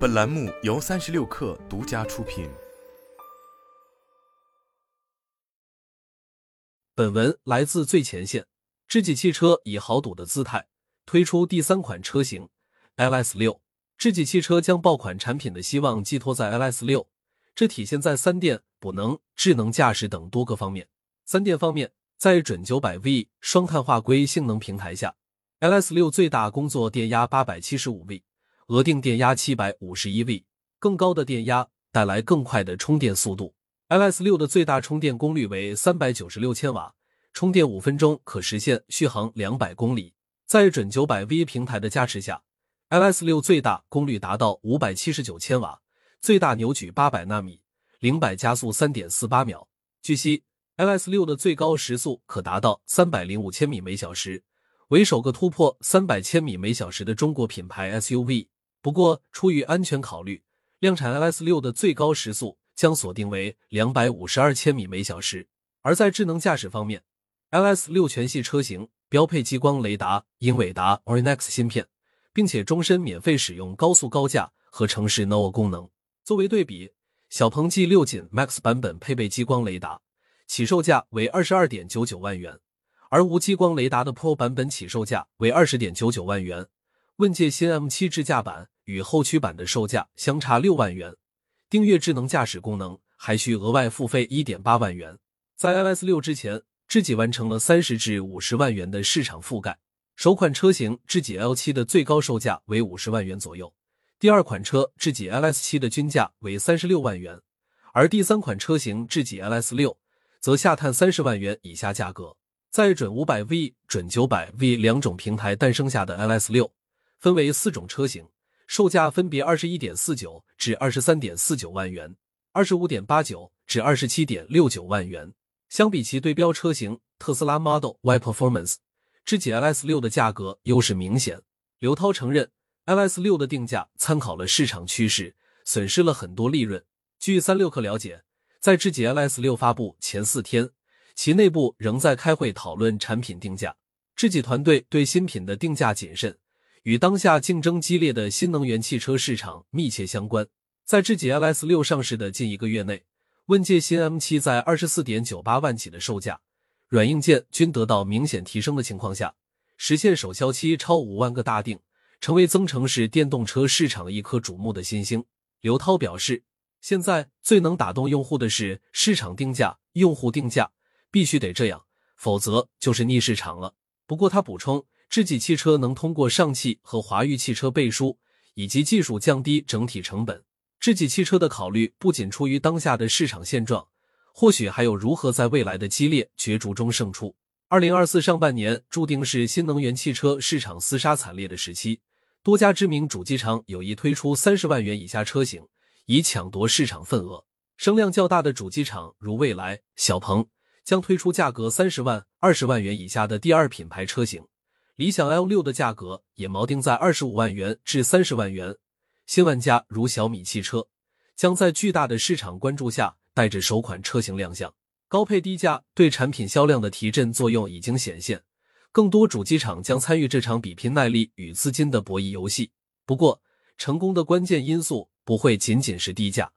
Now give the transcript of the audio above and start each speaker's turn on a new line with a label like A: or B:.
A: 本栏目由三十六氪独家出品。
B: 本文来自最前线。智己汽车以豪赌的姿态推出第三款车型 LS 六。智己汽车将爆款产品的希望寄托在 LS 六，这体现在三电、补能、智能驾驶等多个方面。三电方面，在准九百 V 双碳化硅性能平台下，LS 六最大工作电压八百七十五 V。额定电压七百五十一 V，更高的电压带来更快的充电速度。LS 六的最大充电功率为三百九十六千瓦，充电五分钟可实现续航两百公里。在准九百 V 平台的加持下，LS 六最大功率达到五百七十九千瓦，最大扭矩八百纳米，零百加速三点四八秒。据悉，LS 六的最高时速可达到三百零五千米每小时，为首个突破三百千米每小时的中国品牌 SUV。不过，出于安全考虑，量产 LS 六的最高时速将锁定为两百五十二千米每小时。而在智能驾驶方面，LS 六全系车型标配激光雷达、英伟达 Orin X 芯片，并且终身免费使用高速高架和城市 No 功能。作为对比，小鹏 G 六仅 Max 版本配备激光雷达，起售价为二十二点九九万元，而无激光雷达的 Pro 版本起售价为二十点九九万元。问界新 M7 智驾版与后驱版的售价相差六万元，订阅智能驾驶功能还需额外付费一点八万元。在 LS 六之前，智己完成了三十至五十万元的市场覆盖。首款车型智己 L7 的最高售价为五十万元左右，第二款车智己 LS7 的均价为三十六万元，而第三款车型智己 LS 六则下探三十万元以下价格。在准五百 V、准九百 V 两种平台诞生下的 LS 六。分为四种车型，售价分别二十一点四九至二十三点四九万元，二十五点八九至二十七点六九万元。相比其对标车型特斯拉 Model Y Performance，智己 LS 六的价格优势明显。刘涛承认，LS 六的定价参考了市场趋势，损失了很多利润。据三六氪了解，在智己 LS 六发布前四天，其内部仍在开会讨论产品定价。智己团队对新品的定价谨慎。与当下竞争激烈的新能源汽车市场密切相关。在智己 LS 六上市的近一个月内，问界新 M7 在二十四点九八万起的售价，软硬件均得到明显提升的情况下，实现首销期超五万个大定，成为增程式电动车市场一颗瞩目的新星。刘涛表示，现在最能打动用户的是市场定价、用户定价，必须得这样，否则就是逆市场了。不过他补充。智己汽车能通过上汽和华域汽车背书，以及技术降低整体成本。智己汽车的考虑不仅出于当下的市场现状，或许还有如何在未来的激烈角逐中胜出。二零二四上半年注定是新能源汽车市场厮杀惨烈的时期，多家知名主机厂有意推出三十万元以下车型，以抢夺市场份额。声量较大的主机厂如蔚来、小鹏，将推出价格三十万、二十万元以下的第二品牌车型。理想 L 六的价格也锚定在二十五万元至三十万元，新玩家如小米汽车将在巨大的市场关注下带着首款车型亮相。高配低价对产品销量的提振作用已经显现，更多主机厂将参与这场比拼耐力与资金的博弈游戏。不过，成功的关键因素不会仅仅是低价。